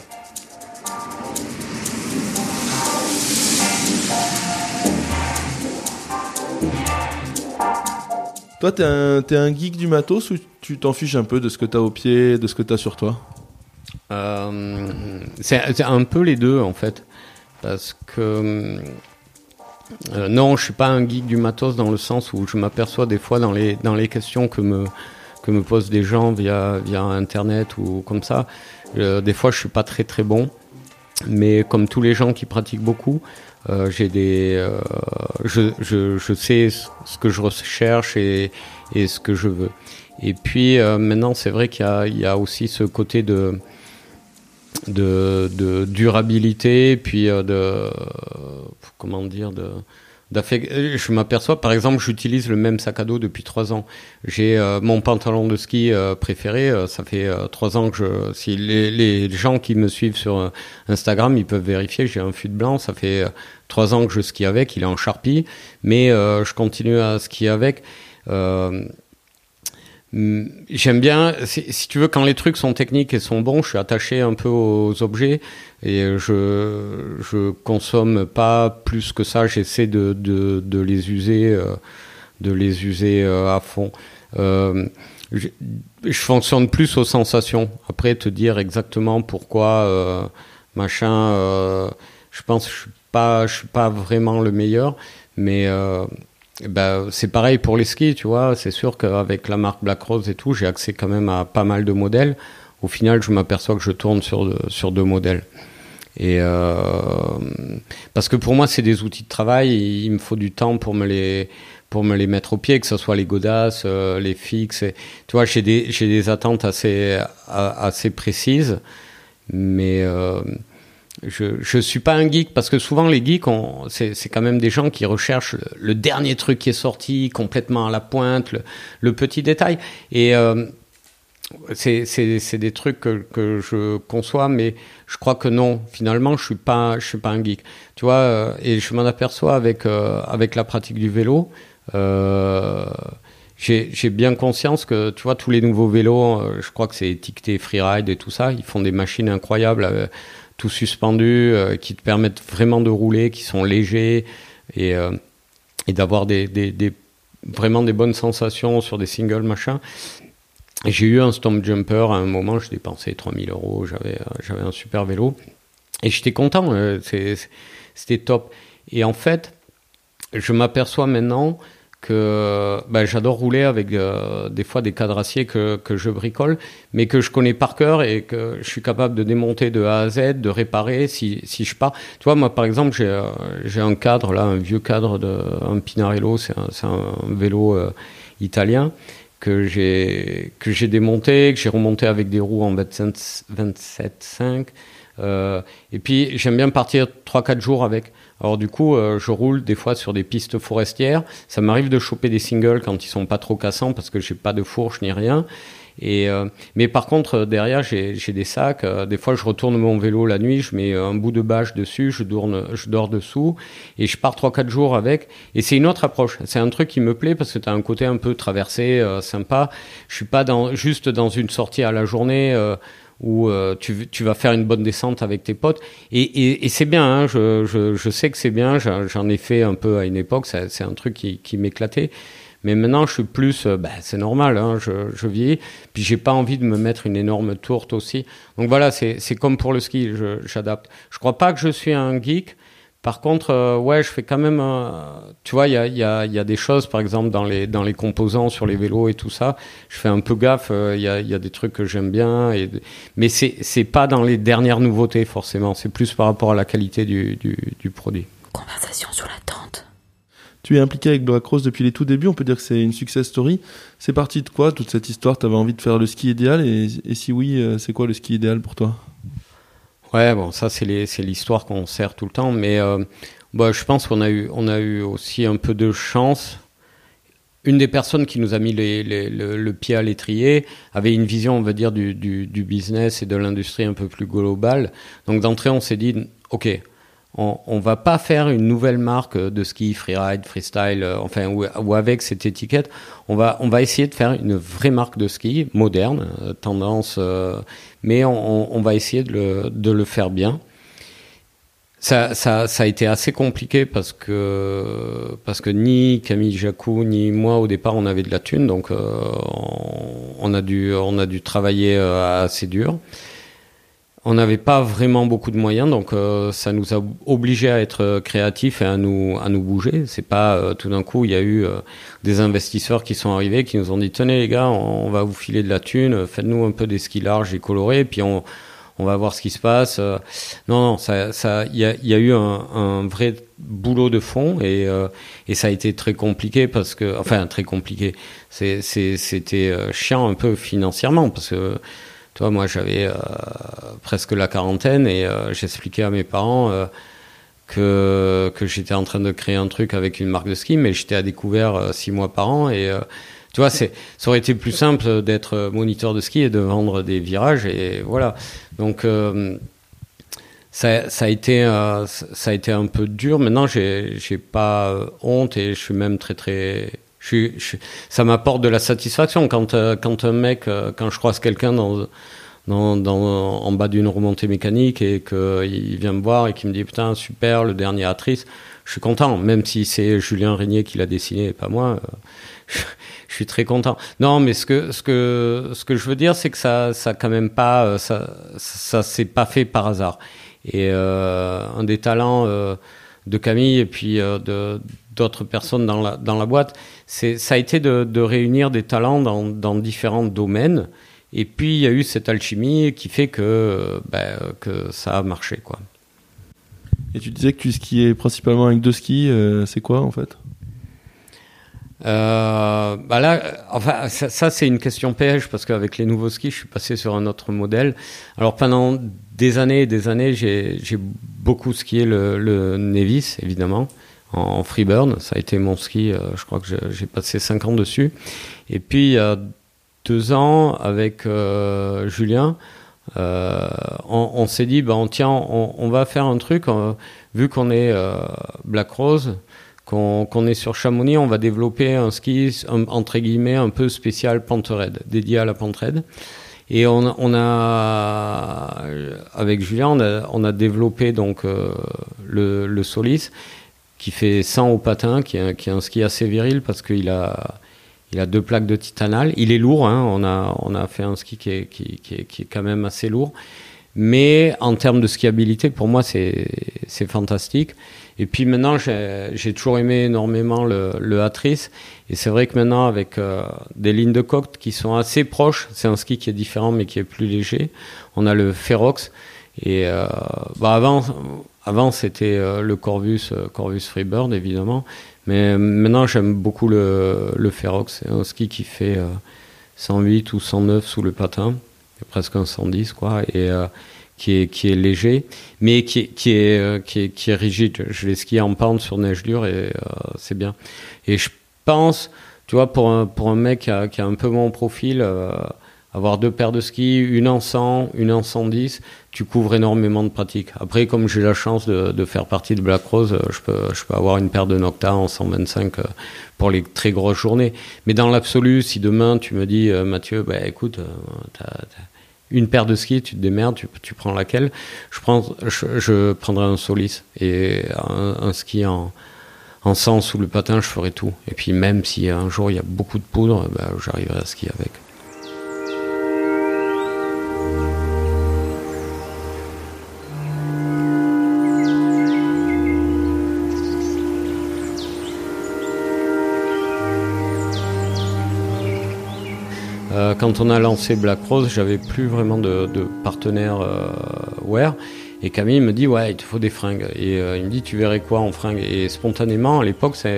Speaker 1: Toi, t'es un, t'es un geek du matos ou tu t'en fiches un peu de ce que t'as au pied, de ce que t'as sur toi?
Speaker 2: Euh, c'est un peu les deux en fait, parce que euh, non, je suis pas un geek du matos dans le sens où je m'aperçois des fois dans les dans les questions que me que me posent des gens via via internet ou comme ça. euh, des fois, je suis pas très très bon, mais comme tous les gens qui pratiquent beaucoup, euh, j'ai des euh, je, je je sais ce que je recherche et et ce que je veux. Et puis euh, maintenant, c'est vrai qu'il y y a aussi ce côté de, de, de durabilité, puis euh, de comment dire de euh, Je m'aperçois, par exemple, j'utilise le même sac à dos depuis trois ans. J'ai euh, mon pantalon de ski euh, préféré. euh, ça fait euh, trois ans que je. Si les, les gens qui me suivent sur euh, Instagram, ils peuvent vérifier. J'ai un fut blanc. Ça fait euh, trois ans que je skie avec. Il est en charpie, mais euh, je continue à skier avec. Hum, J'aime bien, si, tu veux, quand les trucs sont techniques et sont bons, je suis attaché un peu aux objets et je je consomme pas plus que ça. J'essaie de, de, de les user, euh, de les user euh, à fond. Euh, je, je fonctionne plus aux sensations. Après, te dire exactement pourquoi machin, je pense que je suis pas, je suis pas vraiment le meilleur, mais ben, c'est pareil pour les skis, tu vois. C'est sûr qu'avec la marque Black Rose et tout, j'ai accès quand même à pas mal de modèles. Au final, je m'aperçois que je tourne sur, sur deux modèles. Et euh, parce que pour moi, c'est des outils de travail. il me faut du temps pour me les pour me les mettre au pied, que ce soit les godasses, euh, les fixes. Tu vois, j'ai des des attentes assez assez précises, mais euh, je je suis pas un geek parce que souvent les geeks, c'est quand même des gens qui recherchent le, dernier truc qui est sorti, complètement à la pointe, le, petit détail. Et euh, c'est des trucs que, je conçois, mais je crois que non. Finalement, je suis pas je suis pas un geek. Tu vois, euh, et je m'en aperçois avec euh, avec la pratique du vélo. Euh, j'ai bien conscience que tu vois tous les nouveaux vélos, euh, je crois que c'est étiqueté freeride et tout ça, ils font des machines incroyables, tout suspendu, euh, qui te permettent vraiment de rouler, qui sont légers et euh, et d'avoir des, des, vraiment des bonnes sensations sur des singles machin. J'ai eu un Stomp Jumper à un moment, je dépensais 3000 euros, j'avais euh, j'avais un super vélo. Et j'étais content, c'était top. Et en fait, je m'aperçois maintenant que ben, j'adore rouler avec euh, des fois des cadres acier que, que je bricole, mais que je connais par cœur et que je suis capable de démonter de A à Z, de réparer si, si je pars. Tu vois, moi par exemple, j'ai euh, j'ai un cadre là, un vieux cadre de un Pinarello, c'est un, c'est un vélo euh, italien que j'ai que j'ai démonté, que j'ai remonté avec des roues en 27 27,5. Euh, et puis j'aime bien partir 3-4 jours avec. Alors du coup, euh, je roule des fois sur des pistes forestières. Ça m'arrive de choper des singles quand ils sont pas trop cassants parce que j'ai pas de fourche ni rien. Et euh, mais par contre euh, derrière j'ai des sacs. euh, des fois je retourne mon vélo la nuit, je mets un bout de bâche dessus, je dors dessous et je pars 3-4 jours avec. Et c'est une autre approche. C'est un truc qui me plaît parce que tu as un côté un peu traversé, euh, sympa. Je suis pas juste dans une sortie à la journée. Où euh, tu, tu vas faire une bonne descente avec tes potes. Et, et, c'est bien, hein, je, je, sais que c'est bien, j'en ai fait un peu à une époque, c'est un truc qui, qui m'éclatait. Mais maintenant, je suis plus, euh, bah, c'est normal, hein, je, je vieillis, puis j'ai pas envie de me mettre une énorme tourte aussi. Donc voilà, c'est comme pour le ski, j'adapte. Je crois pas que je suis un geek. Par contre, euh, ouais, je fais quand même, euh, tu vois, il y a, il y, a, il y a des choses, par exemple, dans les, dans les composants sur les vélos et tout ça, je fais un peu gaffe, euh, il y, a, il y a des trucs que j'aime bien, et, mais c'est c'est pas dans les dernières nouveautés, forcément, c'est plus par rapport à la qualité du, du, du produit.
Speaker 3: Conversation sur la tente.
Speaker 1: Tu es impliqué avec Black Rose depuis les tout débuts, on peut dire que c'est une success story. C'est parti de quoi toute cette histoire? T'avais envie de faire le ski idéal et, et si oui, euh, c'est quoi le ski idéal pour toi?
Speaker 2: Ouais, bon, ça c'est l'histoire qu'on sert tout le temps, mais euh, bah, je pense qu'on a eu, a eu aussi un peu de chance. Une des personnes qui nous a mis les- le, pied à l'étrier avait une vision, on va dire, du, du business et de l'industrie un peu plus globale. Donc d'entrée, on s'est dit, ok, on, on va pas faire une nouvelle marque de ski, freeride, freestyle, euh, enfin, ou, avec cette étiquette. On va, on va essayer de faire une vraie marque de ski moderne, euh, tendance, euh, mais on, va essayer de le, de le faire bien. Ça, ça, ça a été assez compliqué parce que, parce que ni Camille Jacou ni moi au départ on avait de la thune, donc on, a dû, on a dû travailler assez dur. On n'avait pas vraiment beaucoup de moyens, donc euh, ça nous a obligés à être créatifs et à nous à nous bouger. C'est pas euh, tout d'un coup il y a eu euh, des investisseurs qui sont arrivés qui nous ont dit tenez les gars, on, va vous filer de la thune, faites-nous un peu des skis larges et colorés, puis on on va voir ce qui se passe. Non non, ça ça il y a, y a eu un, un, vrai boulot de fond et et ça a été très compliqué parce que enfin très compliqué. C'est c'était chiant un peu financièrement parce que toi, moi, j'avais euh, presque la quarantaine et euh, j'expliquais à mes parents euh, que, que j'étais en train de créer un truc avec une marque de ski, mais j'étais à découvert six mois par an et tu vois, c'est, ça aurait été plus simple d'être moniteur de ski et de vendre des virages et voilà. Donc ça, ça, a été, ça a été un peu dur. Maintenant, j'ai, j'ai pas honte et je suis même très très ça m'apporte de la satisfaction quand, euh, quand un mec, euh, quand je croise quelqu'un dans, dans, dans, en bas d'une remontée mécanique et qu'il vient me voir et qu'il me dit putain super le dernier Atrice, je suis content, même si c'est Julien Régnier qui l'a dessiné et pas moi. Euh, je, suis très content. Non, mais ce que ce que ce que je veux dire, c'est que ça ça quand même pas ça ça s'est pas fait par hasard. Et un des talents de Camille et puis de d'autres personnes dans la, dans la boîte, ça a été de, de, réunir des talents dans, dans, différents domaines. Et puis il y a eu cette alchimie qui fait que, ben, que ça a marché. Quoi.
Speaker 1: Et tu disais que tu skiais principalement avec deux skis, euh, c'est quoi en fait?
Speaker 2: Euh, bah là, enfin, ça, ça c'est une question piège parce qu'avec les nouveaux skis, je suis passé sur un autre modèle. Alors pendant des années et des années, j'ai beaucoup skié le, le Nevis, évidemment en freeburn. Ça a été mon ski, euh, je crois que j'ai passé 5 ans dessus. Et puis, il y a deux ans, avec euh, Julien, euh, on, s'est dit, ben, tiens, on, va faire un truc, vu qu'on est Black Rose, qu'on est sur Chamonix, on va développer un ski, entre guillemets, un peu spécial pente raide, dédié à la pente raide. Et on, on, a, avec Julien, on a, on a développé donc le, le Solis qui fait 100 au patin, qui est, un ski assez viril parce qu'il a, il a deux plaques de titanal. Il est lourd, hein, on, a, on a fait un ski qui est, qui, qui, est, qui est quand même assez lourd. Mais en termes de skiabilité, pour moi, c'est fantastique. Et puis maintenant, j'ai toujours aimé énormément le, le Atrice. Et c'est vrai que maintenant, avec euh, des lignes de coque qui sont assez proches, c'est un ski qui est différent mais qui est plus léger. On a le Ferox. Et euh, bah avant, avant, c'était euh, le Corvus, euh, Corvus Freebird, évidemment. Mais maintenant, j'aime beaucoup le, le Ferox. C'est un ski qui fait 108 euh, ou 109 sous le patin. Presque un 110, quoi. Et qui est, qui est léger, mais qui est, qui est, qui est, rigide. Je l'ai skié en pente sur neige dure et c'est bien. Et je pense, tu vois, pour un, pour un mec qui a un peu mon profil, avoir deux paires de skis, une en 100, une en 110, tu couvres énormément de pratiques. Après, comme j'ai la chance de, faire partie de Black Rose, euh, je peux, avoir une paire de Nocta en 125 euh, pour les très grosses journées. Mais dans l'absolu, si demain tu me dis, euh, Mathieu, bah, écoute, t'as, une paire de skis, tu te démerdes, tu, prends laquelle? Je, prends, je, prendrai un Solis et un, un ski en, en 100 sous le patin, je ferai tout. Et puis même si un jour il y a beaucoup de poudre, bah, j'arriverai à skier avec. Euh, quand on a lancé Black Rose, j'avais plus vraiment de, de partenaire euh, wear. Et Camille me dit ouais, il te faut des fringues. Et euh, il me dit tu verrais quoi en fringues? Et spontanément à l'époque, je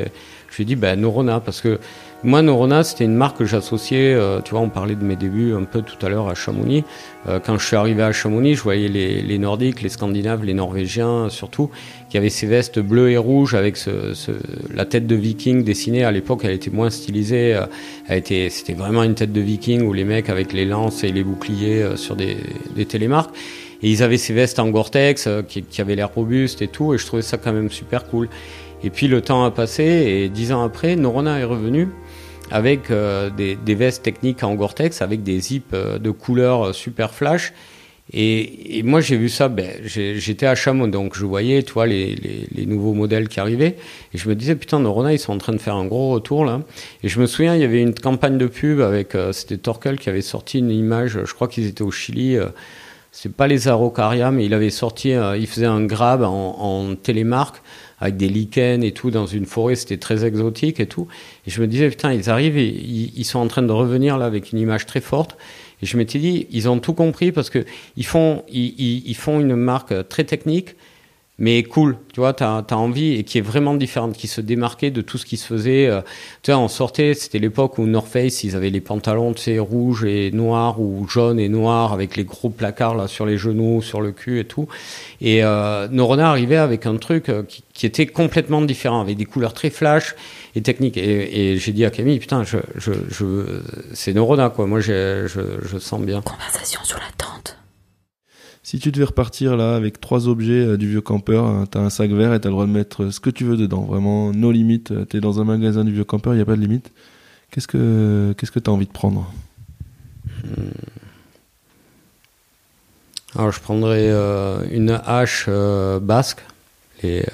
Speaker 2: lui ai dit ben Norona parce que moi, Norona, c'était une marque que j'associais, euh, tu vois, on parlait de mes débuts un peu tout à l'heure à Chamonix. Euh, quand je suis arrivé à Chamonix, je voyais les, les, Nordiques, les Scandinaves, les Norvégiens surtout, qui avaient ces vestes bleues et rouges avec la tête de viking dessinée. À l'époque, elle était moins stylisée. Euh, elle était, c'était vraiment une tête de viking où les mecs avec les lances et les boucliers sur des, télémarques. Et ils avaient ces vestes en Gore-Tex qui, avaient l'air robustes et tout, et je trouvais ça quand même super cool. Et puis le temps a passé, et dix ans après, Norona est revenu avec euh, des, vestes techniques en Gore-Tex, avec des zips euh, de couleur euh, super flash. Et, moi, j'ai vu ça, ben, j'étais à Chameau, donc je voyais, tu vois, les, nouveaux modèles qui arrivaient. Et je me disais, putain, Norona, ils sont en train de faire un gros retour, là. Et je me souviens, il y avait une campagne de pub avec, c'était Torkel qui avait sorti une image, je crois qu'ils étaient au Chili, c'est pas les Araucaria, mais il avait sorti, euh, il faisait un grab en, en télémarque avec des lichens et tout dans une forêt, c'était très exotique et tout. Et je me disais, putain, ils arrivent et ils, sont en train de revenir là avec une image très forte. Et je m'étais dit, ils ont tout compris parce que ils font, ils, ils font une marque très technique, mais cool, tu vois, t'as as envie et qui est vraiment différente, qui se démarquait de tout ce qui se faisait. euh, tu vois, on sortait, c'était l'époque où North Face, ils avaient les pantalons, tu sais, rouges et noirs ou jaunes et noirs avec les gros placards là sur les genoux, sur le cul et tout. Et euh, Norona arrivait avec un truc euh, qui, était complètement différent, avec des couleurs très flash et techniques. Et, j'ai dit à Camille, putain, je, je, je, c'est Norona quoi. Moi, j'ai- je, je sens bien.
Speaker 3: Conversation sous la tente.
Speaker 1: Si tu devais repartir là avec trois objets euh, du vieux campeur, euh, t'as un sac vert et t'as le droit de mettre euh, ce que tu veux dedans. Vraiment, no limite. Euh, T'es dans un magasin du vieux campeur, il n'y a pas de limite. Qu'est-ce que qu'est-ce que t'as envie de prendre?
Speaker 2: Alors, je prendrais une hache basque, les,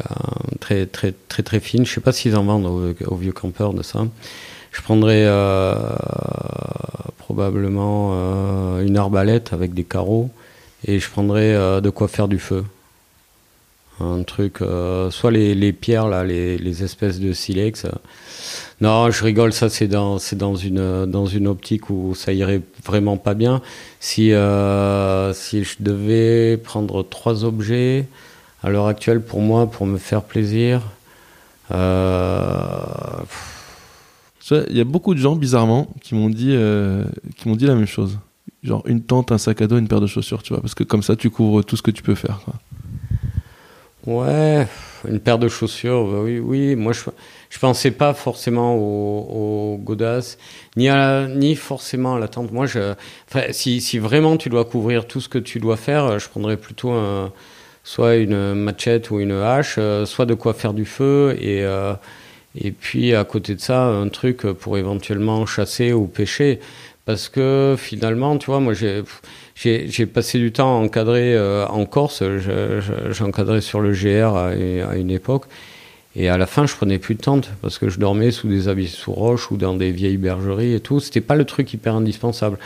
Speaker 2: très, très, très, très fine. Je sais pas s'ils en vendent aux, aux vieux campeurs de ça. Je prendrais probablement une arbalète avec des carreaux et je prendrais euh, de quoi faire du feu. Un truc, euh, soit les, pierres, là, les, espèces de silex. Non, je rigole, ça c'est dans, dans, une, dans une optique où ça irait vraiment pas bien. Si, euh, si je devais prendre trois objets à l'heure actuelle pour moi, pour me faire plaisir, euh,
Speaker 1: Il y a beaucoup de gens, bizarrement, qui m'ont dit, euh, dit la même chose. Genre une tente, un sac à dos, une paire de chaussures, tu vois. Parce que comme ça, tu couvres tout ce que tu peux faire.
Speaker 2: Ouais, une paire de chaussures, bah oui, oui. Moi, je, je pensais pas forcément au, au godasses, ni ni forcément à la tente. Moi, si, si vraiment tu dois couvrir tout ce que tu dois faire, je prendrais plutôt soit une machette ou une hache, euh, soit de quoi faire du feu et euh, et puis à côté de ça, un truc pour éventuellement chasser ou pêcher. Parce que finalement, tu vois, moi j'ai passé du temps à encadrer euh, en Corse. Je- je- J'ai encadré sur le GR à, une époque. Et à la fin, je prenais plus de tente parce que je dormais sous des habits sous roche ou dans des vieilles bergeries et tout. C'était pas le truc hyper indispensable.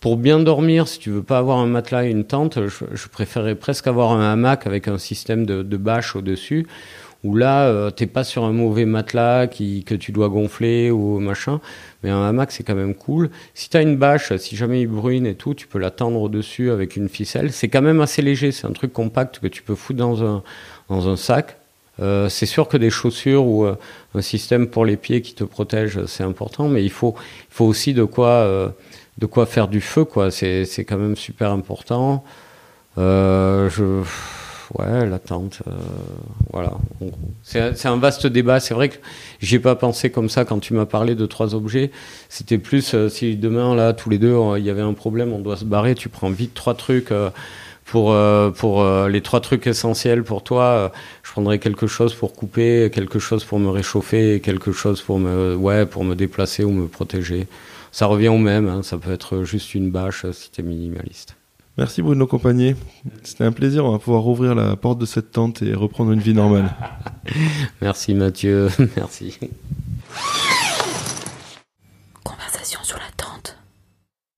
Speaker 2: Pour bien dormir, si tu veux pas avoir un matelas et une tente, je, je préférerais presque avoir un hamac avec un système de, de bâche au-dessus, où là, euh, t'es pas sur un mauvais matelas qui, que tu dois gonfler ou machin, mais un hamac, c'est quand même cool. Si t'as une bâche, si jamais il bruine et tout, tu peux la tendre au-dessus avec une ficelle. C'est quand même assez léger, c'est un truc compact que tu peux foutre dans un, dans un sac. Euh, c'est sûr que des chaussures ou euh, un système pour les pieds qui te protège, c'est important, mais il faut, il faut aussi de quoi, euh, de quoi faire du feu, quoi. C'est, quand même super important. Je, ouais, la tente, euh, voilà. C'est, un vaste débat. C'est vrai que j'y ai pas pensé comme ça quand tu m'as parlé de trois objets. C'était plus euh, si demain là, tous les deux, il y avait un problème, on doit se barrer. Tu prends vite trois trucs. euh, pour, pour les trois trucs essentiels pour toi, je prendrais quelque chose pour couper, quelque chose pour me réchauffer, quelque chose pour me, ouais, pour me déplacer ou me protéger. Ça revient au même, hein, ça peut être juste une bâche si t'es minimaliste.
Speaker 1: Merci Bruno Compagnie. C'était un plaisir. On va pouvoir ouvrir la porte de cette tente et reprendre une vie normale.
Speaker 2: Merci Mathieu, merci.
Speaker 3: Conversation sous la